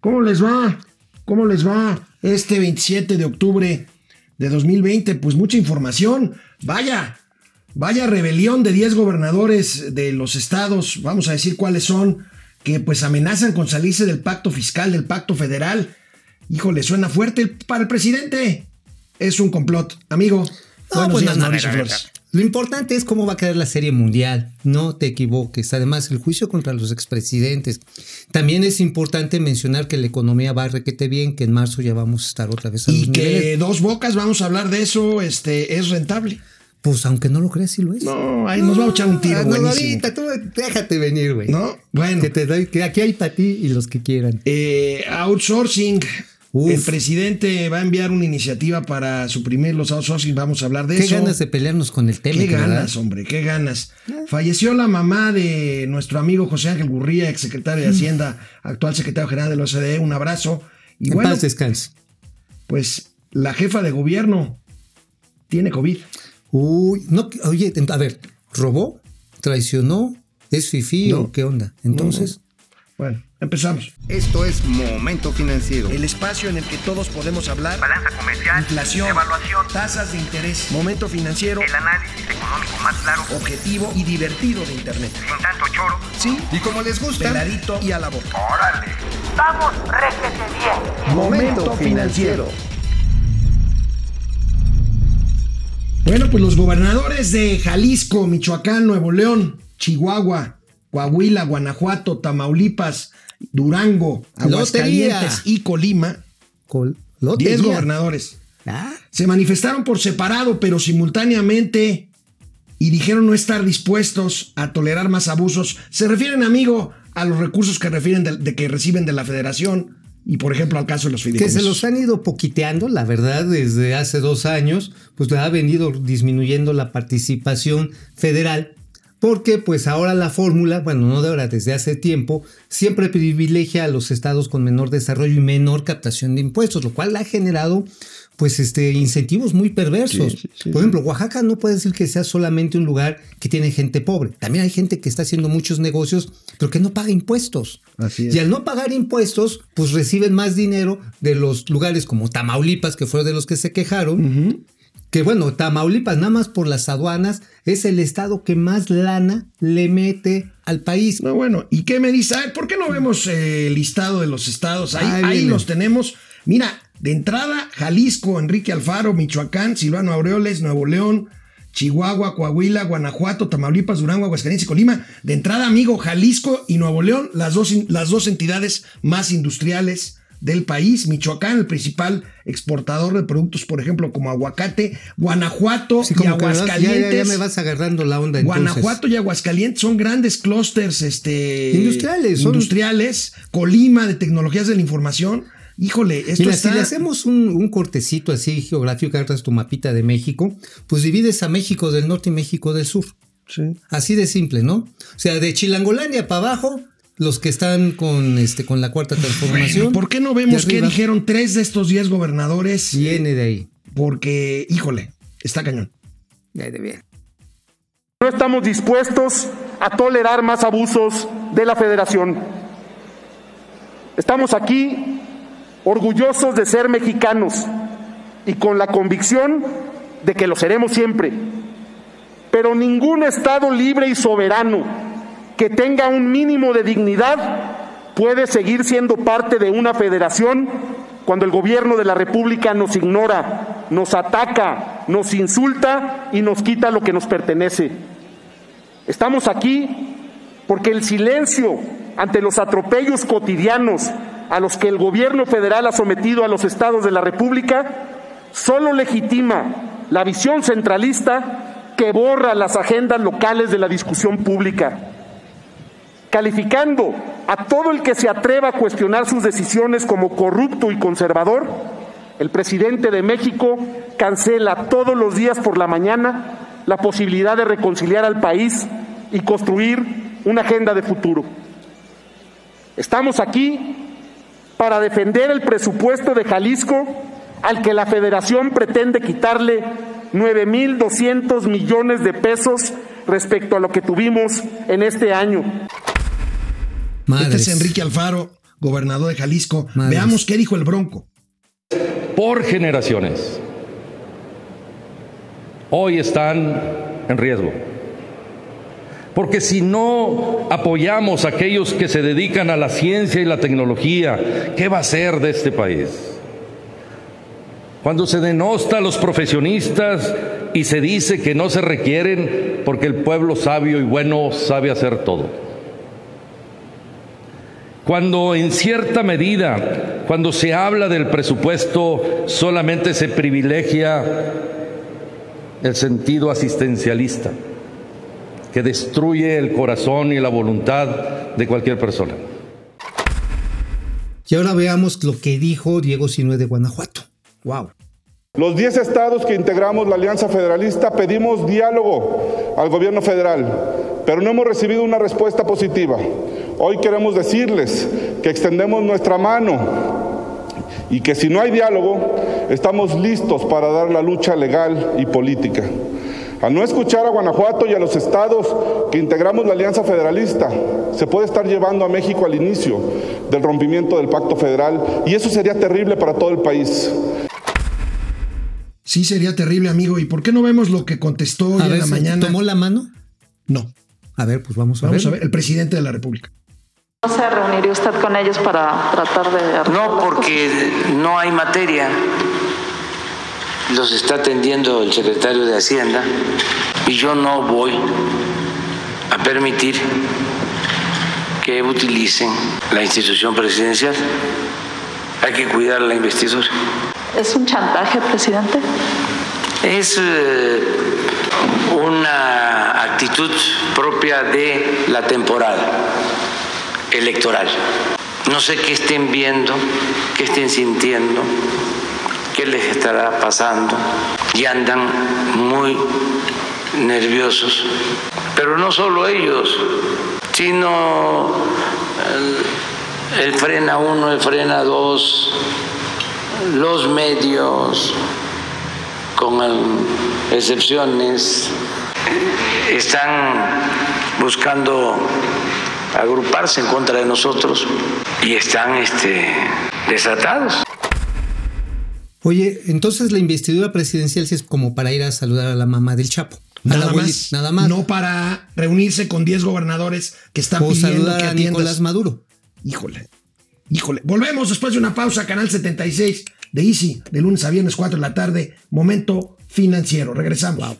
¿Cómo les va? ¿Cómo les va este 27 de octubre de 2020? Pues mucha información. Vaya, vaya rebelión de 10 gobernadores de los estados, vamos a decir cuáles son, que pues amenazan con salirse del pacto fiscal, del pacto federal. Híjole, suena fuerte para el presidente. Es un complot. Amigo, no, pues Mauricio Flores. Lo importante es cómo va a quedar la serie mundial. No te equivoques. Además, el juicio contra los expresidentes. También es importante mencionar que la economía va a requete bien, que en marzo ya vamos a estar otra vez a Y que dos bocas, vamos a hablar de eso, este, es rentable. Pues aunque no lo creas, sí lo es. No, ahí nos va a echar un tiro, no, ahorita, tú déjate venir, güey. No, bueno. Que te doy, que aquí hay para ti y los que quieran. Eh, outsourcing. El presidente va a enviar una iniciativa para suprimir los outsourcing. Vamos a hablar de eso. Qué ganas de pelearnos con el tema. Qué ganas, hombre, qué ganas. Falleció la mamá de nuestro amigo José Ángel Gurría, exsecretario de Hacienda, actual secretario general de la OCDE. Un abrazo. Y en bueno, paz descanse. Pues la jefa de gobierno tiene COVID. Uy, no, oye, a ver, ¿robó? ¿Traicionó? ¿Es fifí o qué onda? Entonces. Bueno, empezamos. Esto es Momento Financiero. El espacio en el que todos podemos hablar. Balanza comercial. Inflación. Evaluación. Tasas de interés. Momento Financiero. El análisis económico más claro. Objetivo y divertido de Internet. Sin tanto choro. Sí. Y como les gusta. Peladito y a la boca. ¡Órale! ¡Vamos, réjete bien! Momento Financiero. Bueno, pues los gobernadores de Jalisco, Michoacán, Nuevo León, Chihuahua, Coahuila, Guanajuato, Tamaulipas, Durango, Aguascalientes y Colima, 10 gobernadores, ah. se manifestaron por separado, pero simultáneamente, y dijeron no estar dispuestos a tolerar más abusos. Se refieren, amigo, a los recursos que refieren de, que reciben de la federación. Y por ejemplo, al caso de los fideicomisos. Que se los han ido poquiteando, la verdad, desde hace dos años, pues ha venido disminuyendo la participación federal porque pues ahora la fórmula, bueno, no de ahora, desde hace tiempo, siempre privilegia a los estados con menor desarrollo y menor captación de impuestos, lo cual ha generado pues este incentivos muy perversos. Por ejemplo, Oaxaca no puede decir que sea solamente un lugar que tiene gente pobre. También hay gente que está haciendo muchos negocios, pero que no paga impuestos. Así Y al no pagar impuestos, pues reciben más dinero de los lugares como Tamaulipas, que fueron de los que se quejaron, que bueno, Tamaulipas, nada más por las aduanas, es el estado que más lana le mete al país. No, bueno, ¿y qué me dice? ¿por qué no vemos el listado de los estados? Ahí, ahí los tenemos. Mira, de entrada, Jalisco, Enrique Alfaro, Michoacán, Silvano Aureoles, Nuevo León, Chihuahua, Coahuila, Guanajuato, Tamaulipas, Durango, Aguascalientes y Colima. De entrada, amigo, Jalisco y Nuevo León, las dos, las dos entidades más industriales del país. Michoacán, el principal exportador de productos, por ejemplo, como aguacate. Guanajuato y Aguascalientes. ya, me vas agarrando la onda. Guanajuato y Aguascalientes son grandes clústeres este, industriales. Industriales. Colima de tecnologías de la información. Híjole, esto Mira, está... si le hacemos un, cortecito así geográfico, agarras tu mapita de México, pues divides a México del norte y México del sur. Sí. Así de simple, ¿no? O sea, de Chilangolandia para abajo, los que están con, este, con la cuarta transformación. ¿Por qué no vemos qué dijeron tres de estos diez gobernadores? Viene de ahí. Porque, híjole, está cañón. de bien. No estamos dispuestos a tolerar más abusos de la federación. Estamos aquí orgullosos de ser mexicanos y con la convicción de que lo seremos siempre. Pero ningún Estado libre y soberano que tenga un mínimo de dignidad puede seguir siendo parte de una federación cuando el gobierno de la República nos ignora, nos ataca, nos insulta y nos quita lo que nos pertenece. Estamos aquí porque el silencio ante los atropellos cotidianos a los que el gobierno federal ha sometido a los estados de la República solo legitima la visión centralista que borra las agendas locales de la discusión pública calificando a todo el que se atreva a cuestionar sus decisiones como corrupto y conservador, el presidente de México cancela todos los días por la mañana la posibilidad de reconciliar al país y construir una agenda de futuro. Estamos aquí para defender el presupuesto de Jalisco al que la federación pretende quitarle 9.200 millones de pesos respecto a lo que tuvimos en este año. Este es Enrique Alfaro. gobernador de Jalisco. Madres. Veamos qué dijo el Bronco. por generaciones, hoy están en riesgo. Porque si no apoyamos a aquellos que se dedican a la ciencia y la tecnología, ¿qué va a ser de este país? Cuando se denosta a los profesionistas y se dice que no se requieren porque el pueblo sabio y bueno sabe hacer todo. Cuando en cierta medida, cuando se habla del presupuesto, solamente se privilegia el sentido asistencialista, que destruye el corazón y la voluntad de cualquier persona. Y ahora veamos lo que dijo Diego Sinue de Guanajuato. Wow. Los 10 estados que integramos la Alianza Federalista pedimos diálogo al gobierno federal, pero no hemos recibido una respuesta positiva. Hoy queremos decirles que extendemos nuestra mano y que si no hay diálogo, estamos listos para dar la lucha legal y política. Al no escuchar a Guanajuato y a los estados que integramos la Alianza Federalista, se puede estar llevando a México al inicio del rompimiento del pacto federal y eso sería terrible para todo el país. Sí, sería terrible, amigo. ¿Y por qué no vemos lo que contestó hoy A en ver, la ¿se mañana? ¿tomó la mano? No. A ver, pues vamos a Vamos ver. a ver, el presidente de la República. ¿No se reuniría usted con ellos para tratar de... No, porque no hay materia. Los está atendiendo el secretario de Hacienda y yo no voy a permitir que utilicen la institución presidencial. Hay que cuidar la investidura. ¿Es un chantaje, presidente? Es eh, una actitud propia de la temporada electoral. No sé qué estén viendo, qué estén sintiendo, qué les estará pasando y andan muy nerviosos. Pero no solo ellos, sino el, frena uno, el frena dos, los medios, con excepciones, están buscando agruparse en contra de nosotros y están este, desatados. Oye, entonces la investidura presidencial sí es como para ir a saludar a la mamá del Chapo. Nada más, Nada más. No para reunirse con 10 gobernadores que están o pidiendo saludar que a atiendas. Nicolás Maduro. Híjole. Híjole. Volvemos después de una pausa, Canal 76 de Easy, de lunes a viernes 4 de la tarde. Momento financiero. Regresamos.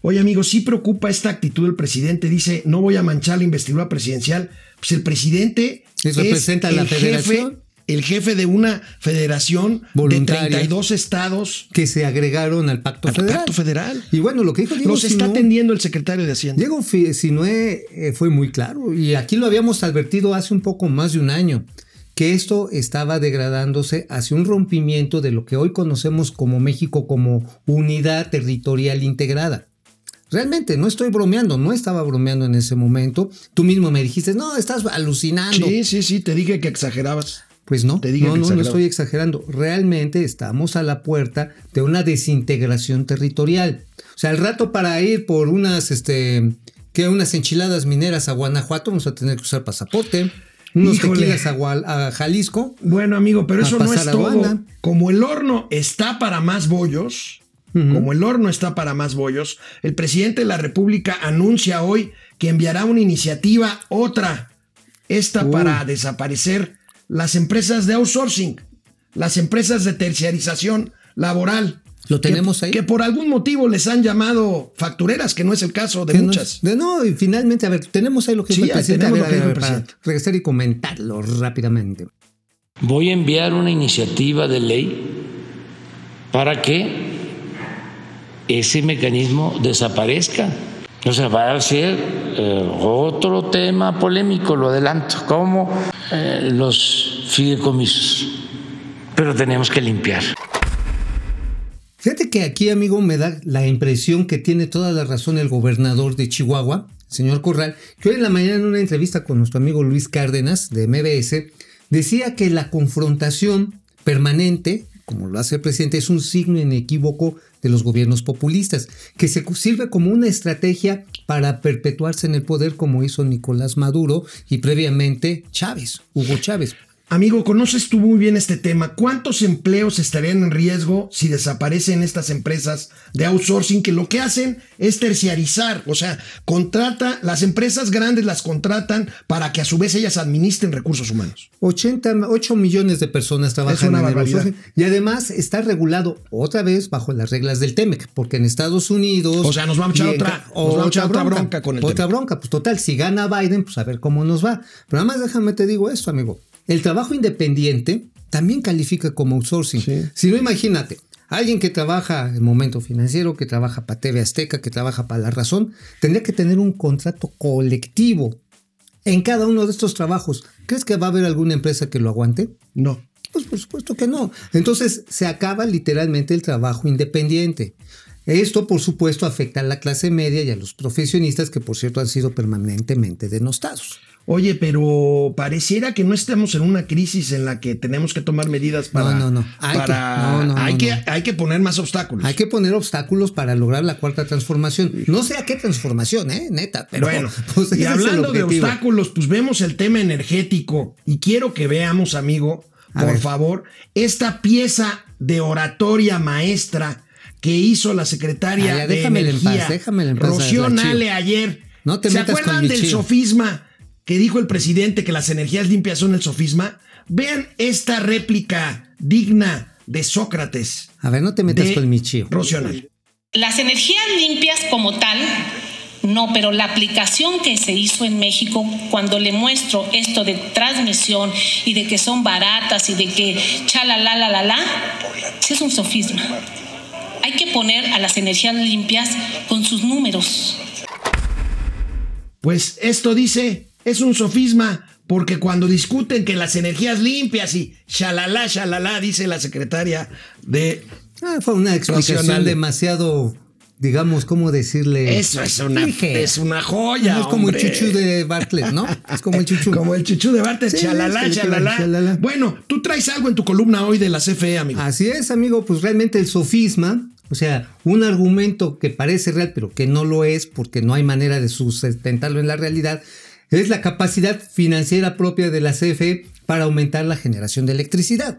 Oye, amigos, sí preocupa esta actitud del presidente. Dice, no voy a manchar la investidura presidencial. Pues el presidente Sí, representa a la el jefe, federación. el jefe de una federación Voluntaria. de 32 estados que se agregaron al pacto al federal. pacto federal. Y bueno, lo que dijo Diego Los está atendiendo el secretario de Hacienda. Diego Sinue eh, fue muy claro y aquí lo habíamos advertido hace un poco más de un año que esto estaba degradándose hacia un rompimiento de lo que hoy conocemos como México como unidad territorial integrada. Realmente, no estoy bromeando, no estaba bromeando en ese momento. Tú mismo me dijiste, no, estás alucinando. Sí, sí, sí, te dije que exagerabas. Pues no, Te dije no, que no, no estoy exagerando. Realmente estamos a la puerta de una desintegración territorial. O sea, al rato para ir por unas, este, que unas enchiladas mineras a Guanajuato vamos a tener que usar pasaporte. Unos Híjole. tequilas a, a Jalisco. Bueno, amigo, pero eso no es todo. Como el horno está para más bollos, como el horno está para más bollos, el presidente de la República anuncia hoy que enviará una iniciativa, otra, esta Uy. para desaparecer las empresas de outsourcing, las empresas de terciarización laboral. Lo que- tenemos ahí. Que por algún motivo les han llamado factureras, que no es el caso de Que no- muchas. de- no, y finalmente, a ver, tenemos ahí lo que Sí, dijo el presidente. A tenemos ver, lo que a ver, dijo el para presidente. regresar y comentarlo rápidamente. Voy a enviar una iniciativa de ley para que ese mecanismo desaparezca. O sea, va a ser eh, otro tema polémico, lo adelanto, como eh, los fideicomisos. Pero tenemos que limpiar. Fíjate que aquí, amigo, me da la impresión que tiene toda la razón el gobernador de Chihuahua, señor Corral, que hoy en la mañana en una entrevista con nuestro amigo Luis Cárdenas de MBS, decía que la confrontación permanente, como lo hace el presidente, es un signo inequívoco de los gobiernos populistas, que se sirve como una estrategia para perpetuarse en el poder como hizo Nicolás Maduro y previamente Chávez, Hugo Chávez. Amigo, conoces tú muy bien este tema. ¿Cuántos empleos estarían en riesgo si desaparecen estas empresas de outsourcing que lo que hacen es terciarizar? O sea, contrata, las empresas grandes las contratan para que a su vez ellas administren recursos humanos. 80, 8 millones de personas trabajan en el barbaridad. outsourcing y además está regulado otra vez bajo las reglas del TEMEC, porque en Estados Unidos... O sea, nos vamos a echar otra- ca- nos vamos a echar otra bronca con el Otra TEMEC. bronca, pues total, si gana Biden, pues a ver cómo nos va. Pero nada más déjame te digo esto, amigo. El trabajo independiente también califica como outsourcing. Sí. Si no, imagínate, alguien que trabaja en Momento Financiero, que trabaja para TV Azteca, que trabaja para La Razón, tendría que tener un contrato colectivo en cada uno de estos trabajos. ¿Crees que va a haber alguna empresa que lo aguante? No. Pues por supuesto que no. Entonces se acaba literalmente el trabajo independiente. Esto, por supuesto, afecta a la clase media y a los profesionistas que, por cierto, han sido permanentemente denostados. Oye, pero pareciera que no estamos en una crisis en la que tenemos que tomar medidas para. No, no, no. Hay que- para- no, no, hay, que, hay que poner más obstáculos. Hay que poner obstáculos para lograr la cuarta transformación. No sé a qué transformación, ¿eh? Neta. Pero, bueno, pues, y hablando de obstáculos, pues vemos el tema energético y quiero que veamos, amigo, A por ver. favor, esta pieza de oratoria maestra que hizo la secretaria Ah, ya, de déjamela en Energía, paz, déjamela en paz, Rocío. Nale ayer. No te ¿Se metas con acuerdan mi del sofisma que dijo el presidente que las energías limpias son el sofisma? Vean esta réplica digna de Sócrates. A ver, no te metas con mi chío. Rocío Nale. Las energías limpias como tal, no, pero la aplicación que se hizo en México, cuando le muestro esto de transmisión y de que son baratas y de que chalala la la la, sí es un sofisma. Hay que poner a las energías limpias con sus números. Pues esto dice, es un sofisma, porque cuando discuten que las energías limpias y shalala, shalala, dice la secretaria de... Ah, fue una explicación Racional. demasiado, digamos, ¿cómo decirle? Eso es una, es una joya. es como hombre. el chuchu de Bartlett, ¿no? Es como el chuchu. Como el chuchu de Bartes, Sí, es que shalala. Bueno, tú traes algo en tu columna hoy de la CFE, amigo. Así es, amigo, pues realmente el sofisma, o sea, un argumento que parece real, pero que no lo es porque no hay manera de sustentarlo en la realidad, es la capacidad financiera propia de la CFE para aumentar la generación de electricidad.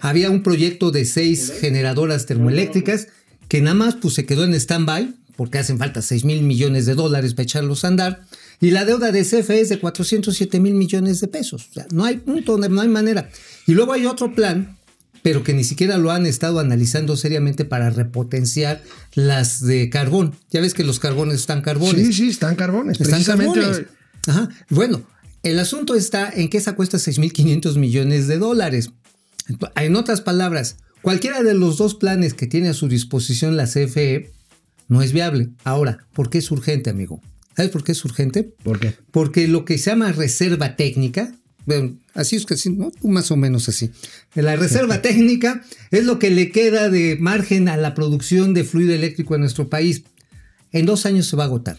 Había un proyecto de seis generadoras termoeléctricas que nada más pues, se quedó en stand-by porque hacen falta 6 mil millones de dólares para echarlos a andar. Y la deuda de CFE es de 407 mil millones de pesos. O sea, no hay punto, no hay manera. Y luego hay otro plan, pero que ni siquiera lo han estado analizando seriamente para repotenciar las de carbón. Ya ves que los carbones están carbones. sí, sí, están carbones. Están precisamente. carbones. Ajá. Bueno, el asunto está en que esa cuesta 6.500 millones de dólares. En otras palabras, cualquiera de los dos planes que tiene a su disposición la CFE no es viable. Ahora, ¿por qué es urgente, amigo? ¿Sabes por qué es urgente? ¿Por qué? Porque lo que se llama reserva técnica, bueno, así es que sí, ¿no? más o menos así. La reserva técnica es lo que le queda de margen a la producción de fluido eléctrico en nuestro país. En dos años se va a agotar.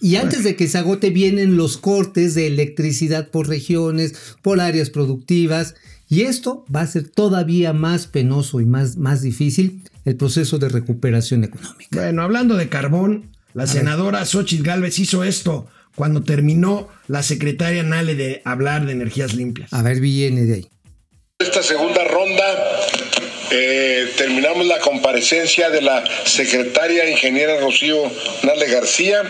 Y antes de que se agote vienen los cortes de electricidad por regiones, por áreas productivas. Y esto va a ser todavía más penoso y más, más difícil el proceso de recuperación económica. Bueno, hablando de carbón, la senadora Xochitl Gálvez hizo esto cuando terminó la secretaria Nale de hablar de energías limpias. A ver, viene de ahí. Esta segunda ronda eh, terminamos la comparecencia de la secretaria ingeniera Rocío Nale García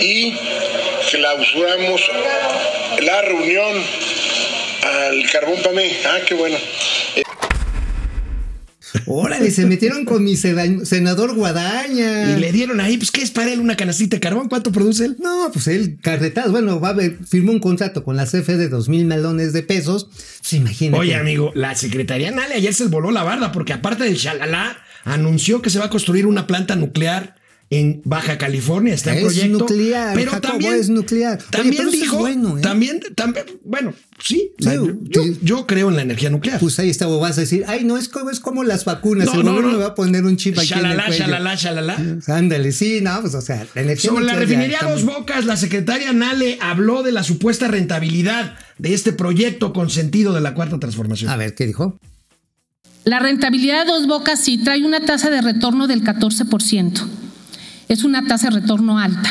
y clausuramos la reunión al carbón Pamé. Ah, qué bueno. Órale, se metieron con mi senador Guadaña. Y le dieron ahí, pues, ¿qué es para él una canastita de carbón? ¿Cuánto produce él? No, pues él, carretazo. Bueno, va a ver, firmó un contrato con la CFE de dos mil melones de pesos. Pues imagínate. Oye, amigo, la secretaria Nale ayer se voló la barda porque aparte del shalala, anunció que se va a construir una planta nuclear en Baja California, está en Es proyecto. nuclear, pero Jacobo, también es nuclear. Oye, También pero eso es dijo, bueno, ¿eh? también, también, bueno, sí, o sea, Sí, yo, creo en la energía nuclear. Pues ahí está, o vas a decir, ay, no, es como, es como las vacunas. No, el no, gobierno no. me va a poner un chip aquí en el Shalala, cuello. shalala, shalala. Ándale, sí, no, pues o sea, la energía Sobre la nuclear refinería Dos Bocas, la secretaria Nale habló de la supuesta rentabilidad de este proyecto con sentido de la cuarta transformación. A ver, ¿qué dijo? La rentabilidad de Dos Bocas sí trae una tasa de retorno del 14%. Es una tasa de retorno alta.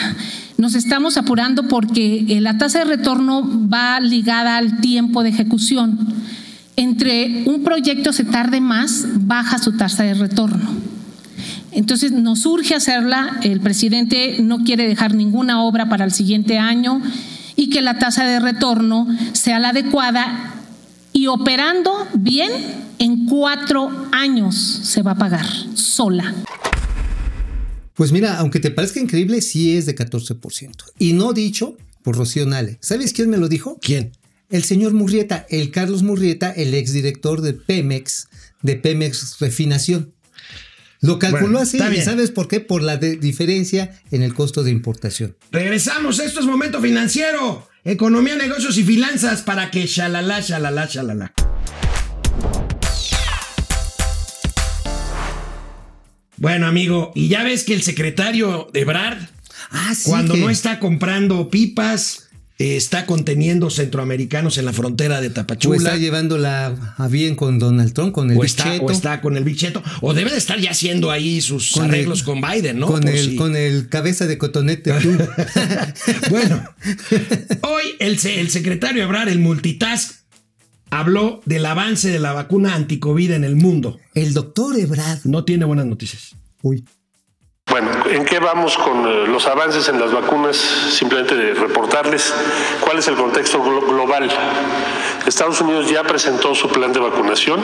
Nos estamos apurando porque eh, la tasa de retorno va ligada al tiempo de ejecución. Entre un proyecto se tarde más, baja su tasa de retorno. Entonces nos urge hacerla, el presidente no quiere dejar ninguna obra para el siguiente año y que la tasa de retorno sea la adecuada y operando bien, en cuatro años se va a pagar sola. Pues mira, aunque te parezca increíble, sí es de 14%. Y no dicho por Rocío Nale. ¿Sabes quién me lo dijo? ¿Quién? El señor Murrieta, el Carlos Murrieta, el exdirector de Pemex, de Pemex Refinación. Lo calculó Bueno, así, ¿y sabes por qué? Por la de- diferencia en el costo de importación. Regresamos, esto es Momento Financiero. Economía, negocios y finanzas para que shalala, shalala, shalala. Bueno, amigo, y ya ves que el secretario de Brad, Ah, sí, cuando que- no está comprando pipas, eh, está conteniendo centroamericanos en la frontera de o Tapachula. está llevándola a bien con Donald Trump, con el o está, bicheto, o está con el bicheto, o debe de estar ya haciendo ahí sus Con arreglos el- con Biden, ¿no? con, Por el, si- con el cabeza de cotonete. Bueno, hoy el, el secretario Ebrard, el multitask, habló del avance de la vacuna anticovid en el mundo. el doctor Ebrard. No tiene buenas noticias. Uy. Bueno, ¿en qué vamos con eh, los avances en las vacunas? Simplemente de reportarles cuál es el contexto glo- global. Estados Unidos ya presentó su plan de vacunación,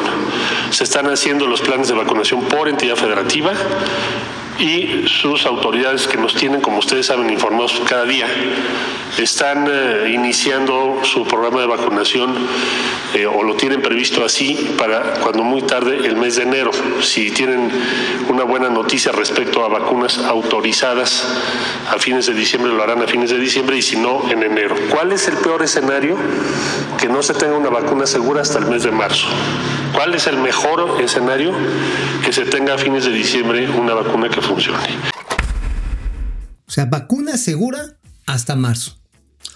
se están haciendo los planes de vacunación por entidad federativa y sus autoridades que nos tienen, como ustedes saben, informados cada día, están eh, iniciando su programa de vacunación eh, o lo tienen previsto así para cuando muy tarde el mes de enero. Si tienen una buena noticia respecto a vacunas autorizadas a fines de diciembre, lo harán a fines de diciembre y si no, en enero. ¿Cuál es el peor escenario? Que no se tenga una vacuna segura hasta el mes de marzo. ¿Cuál es el mejor escenario? Que se tenga a fines de diciembre una vacuna que funcione. O sea, vacuna segura hasta marzo.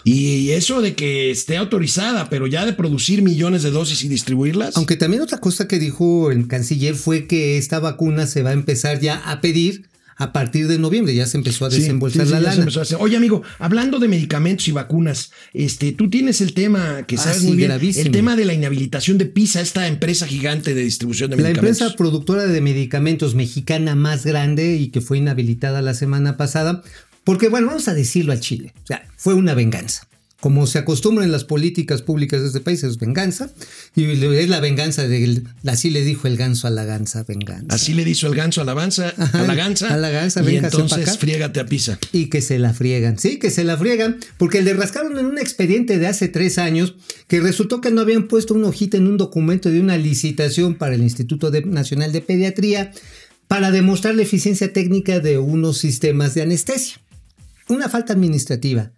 Y eso de que esté autorizada, pero ya de producir millones de dosis y distribuirlas. Aunque también otra cosa que dijo el canciller fue que esta vacuna se va a empezar ya a pedir a partir de noviembre. Ya se empezó a desembolsar sí, sí, la lana. empezó a hacer. Oye, amigo, hablando de medicamentos y vacunas, este, tú tienes el tema que Ah, sabes muy bien, gravísimo. el tema de la inhabilitación de PISA, esta empresa gigante de distribución de La medicamentos. empresa productora de medicamentos mexicana más grande y que fue inhabilitada la semana pasada, porque bueno, vamos a decirlo a Chile, o sea, fue una venganza. Como se acostumbra en las políticas públicas de este país, es venganza. Y es la venganza de, así le dijo el ganso a la gansa, venganza. Así le dijo el ganso a la, gansa, a la gansa. a la gansa, y entonces acá. friégate a Pisa. Y que se la friegan, sí, que se la friegan, porque le rascaron en un expediente de hace tres años que resultó que no habían puesto una hojita en un documento de una licitación para el Instituto Nacional de Pediatría para demostrar la eficiencia técnica de unos sistemas de anestesia. Una falta administrativa.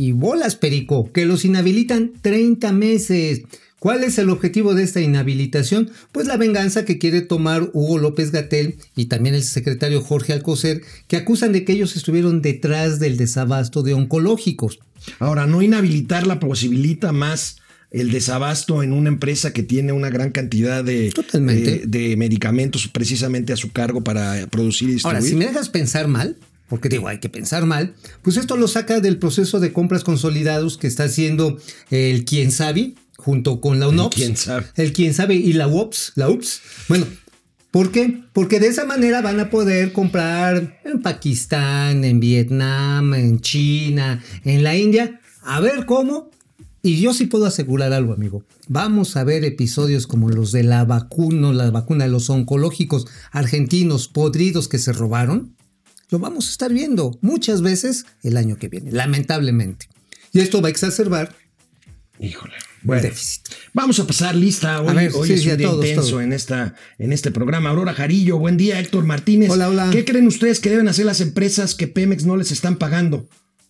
Y bolas, Perico, que los inhabilitan 30 meses. ¿Cuál es el objetivo de esta inhabilitación? Pues la venganza que quiere tomar Hugo López Gatel y también el secretario Jorge Alcocer, que acusan de que ellos estuvieron detrás del desabasto de oncológicos. Ahora, no inhabilitarla posibilita más el desabasto en una empresa que tiene una gran cantidad de, de medicamentos precisamente a su cargo para producir y distribuir. Ahora, si me dejas pensar mal, porque digo, hay que pensar mal, pues esto lo saca del proceso de compras consolidados que está haciendo el Quién Sabe junto con la UNOPS. quién sabe. El Quién Sabe y la UOPS, la UPS. Bueno, ¿por qué? Porque de esa manera van a poder comprar en Pakistán, en Vietnam, en China, en la India. A ver cómo. Y yo sí puedo asegurar algo, amigo. Vamos a ver episodios como los de la vacuna, la vacuna de los oncológicos argentinos podridos que se robaron. Lo vamos a estar viendo muchas veces el año que viene, lamentablemente. Y esto va a exacerbar Híjole. el Bueno, déficit. vamos a pasar lista. Hoy, A ver, hoy sí, es un día todos, intenso todos. En, esta, en este programa. Aurora Jarillo, buen día. Héctor Martínez. Hola, hola. ¿Qué creen ustedes que deben hacer las empresas que Pemex no les están pagando?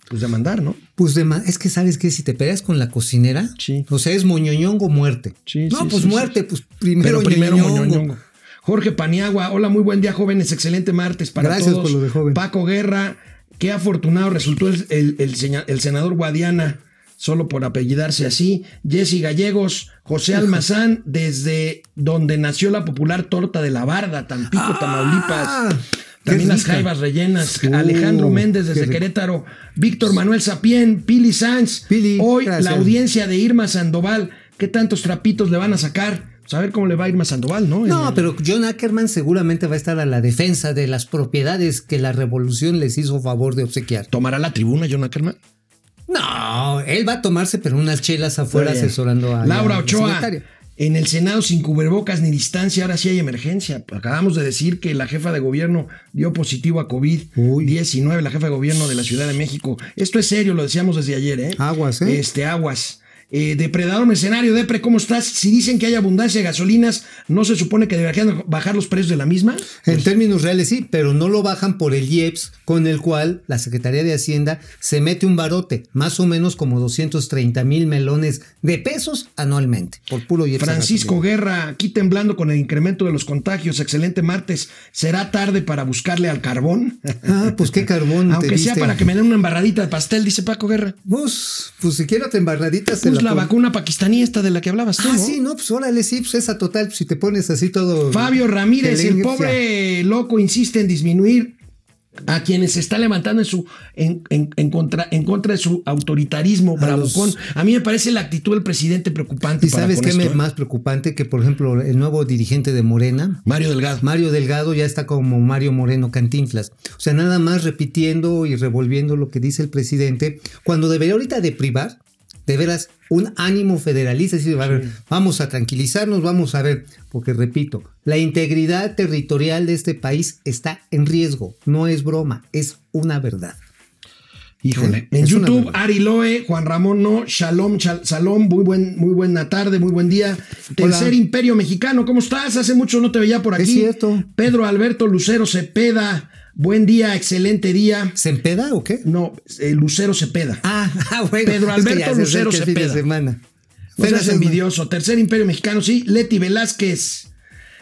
Pues demandar, ¿no? Pues de ma- es que sabes que si te peleas con la cocinera, Sí. o sea, es moñoñongo muerte. Sí, no, pues muerte, pues primero, Pero primero ñoñongo. Moñoñongo. Jorge Paniagua, hola, muy buen día, jóvenes. Excelente martes para Gracias todos. por lo de joven. Paco Guerra, qué afortunado resultó el, el- el seña- el senador Guadiana, solo por apellidarse así. Jesse Gallegos, José Almazán, desde donde nació la popular torta de la barda, Tampico, Ah. Tamaulipas. También las jaivas rellenas. Uh, Alejandro Méndez desde. Querétaro. Víctor Manuel Sapien. Pili Sanz. Pili, Hoy gracias. la audiencia de Irma Sandoval. ¿Qué tantos trapitos le van a sacar? Pues a ver cómo le va a Irma Sandoval, ¿no? No, En- pero John Ackerman seguramente va a estar a la defensa de las propiedades que la revolución les hizo favor de obsequiar. ¿Tomará la tribuna John Ackerman? No, él va a tomarse pero unas chelas afuera asesorando a Laura la Ochoa. En el Senado sin cubrebocas ni distancia, ahora sí hay emergencia. Acabamos de decir que la jefa de gobierno dio positivo a COVID-19, la jefa de gobierno de la Ciudad de México. Esto es serio, lo decíamos desde ayer, ¿eh? Aguas, ¿eh? Este, aguas. Eh, depredador mercenario, Depre, ¿cómo estás? Si dicen que hay abundancia de gasolinas, ¿no se supone que deberían bajar los precios de la misma? En términos reales sí, pero no lo bajan por el IEPS con el cual la Secretaría de Hacienda se mete un barote, más o menos como 230 mil melones de pesos anualmente, por puro IEPS. Francisco Guerra, aquí temblando con el incremento de los contagios. Excelente martes. ¿Será tarde para buscarle al carbón? Ah, pues qué carbón. Aunque te sea para que me den una embarradita de pastel, dice Paco Guerra. Pues, pues si quiero te embarraditas. se Pues la pongo. vacuna pakistaní esta de la que hablabas tú, Ah, ¿no? sí, no, pues órale, sí, pues esa total, pues, si te pones así todo. Fabio Ramírez, el pobre loco, insiste en disminuir a quienes se está levantando en su en, en- en contra en contra de su autoritarismo bravucón. A mí me parece la actitud del presidente preocupante. ¿Y sabes qué me ¿eh? más preocupante? Que, por ejemplo, el nuevo dirigente de Morena, Mario Delgado. Mario Delgado, ya está como Mario Moreno Cantinflas. O sea, nada más repitiendo y revolviendo lo que dice el presidente, cuando debería ahorita de privar, de veras, un ánimo federalista. Es decir, a ver, vamos a tranquilizarnos, vamos a ver, porque repito, la integridad territorial de este país está en riesgo. No es broma, es una verdad. Híjole. ¿Eh? En Es YouTube. Ari Loe, Juan Ramón No, Shalom, Shal- Salom, muy, buen, muy buena tarde, muy buen día. Tercer Hola. Imperio Mexicano, ¿cómo estás? Hace mucho no te veía por aquí. Es cierto. Pedro Alberto Lucero Cepeda, buen día, excelente día. ¿Se empeda o qué? No, eh, Lucero Cepeda. Ah, ah, bueno. Pedro Alberto Lucero fin de Cepeda. semana. No seas envidioso. Tercer Imperio Mexicano, sí. Leti Velázquez.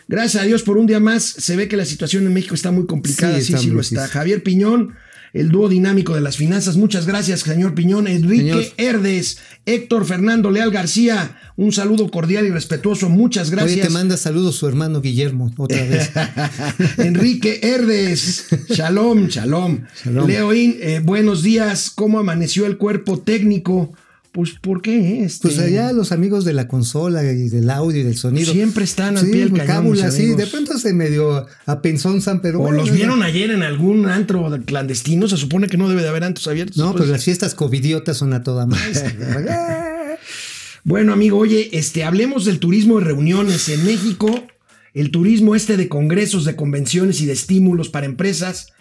Gracias a Dios por un día más. Se ve que la situación en México está muy complicada. Sí, Sí, lo está. Javier Piñón, el dúo dinámico de las finanzas. Muchas gracias, señor Piñón. Enrique Señor. Herdes, Héctor Fernando Leal García. Un saludo cordial y respetuoso. Muchas gracias. Oye, te manda saludos su hermano Guillermo, otra vez. Enrique Herdes, shalom, shalom. Shalom. Leoín, eh, buenos días. ¿Cómo amaneció el cuerpo técnico? Pues, ¿por qué? Este, Pues allá los amigos de la consola y del audio y del sonido. Siempre están al sí, pie del cañón, sí, de pronto se medio apenzonzan, pero O bueno, los vieron ayer en algún antro clandestino, se supone que no debe de haber antros abiertos. No, pues. pues las fiestas covidiotas son a toda más. Bueno, amigo, oye, este, hablemos del turismo de reuniones en México. El turismo este de congresos, de convenciones y de estímulos para empresas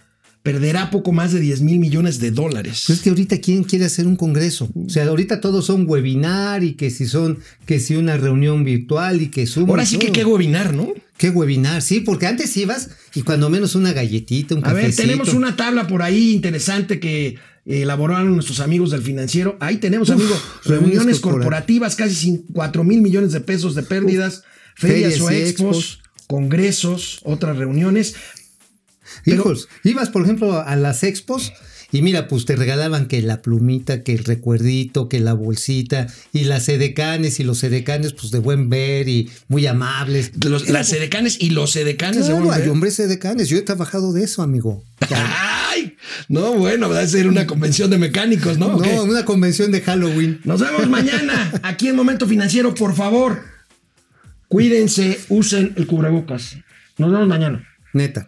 perderá poco más de 10 mil millones de dólares. Pues es que ahorita quién quiere hacer un congreso. O sea, ahorita todos son webinar y que si son, que si una reunión virtual y que Zoom. Ahora sí que qué webinar, ¿no? Qué webinar, sí, porque antes ibas y cuando menos una galletita, un A ver, cafecito. tenemos una tabla por ahí interesante que eh, elaboraron nuestros amigos del financiero. Ahí tenemos, Uf, amigo, reuniones corporativas, casi 4 mil millones de pesos de pérdidas, ferias, ferias o expos. congresos, otras reuniones. Pero- Hijos, ibas, por ejemplo, a las expos y mira, pues te regalaban que la plumita, que el recuerdito, que la bolsita y las edecanes y los edecanes, pues de buen ver y muy amables. de las edecanes y los edecanes. de Claro, buen hay hombres edecanes. Yo he trabajado de eso, amigo. ¡Ay! No, bueno, va a ser una convención de mecánicos, ¿no? No, una convención de Halloween. Nos vemos mañana aquí en Momento Financiero, por favor. Cuídense, usen el cubrebocas. Nos vemos mañana. Neta.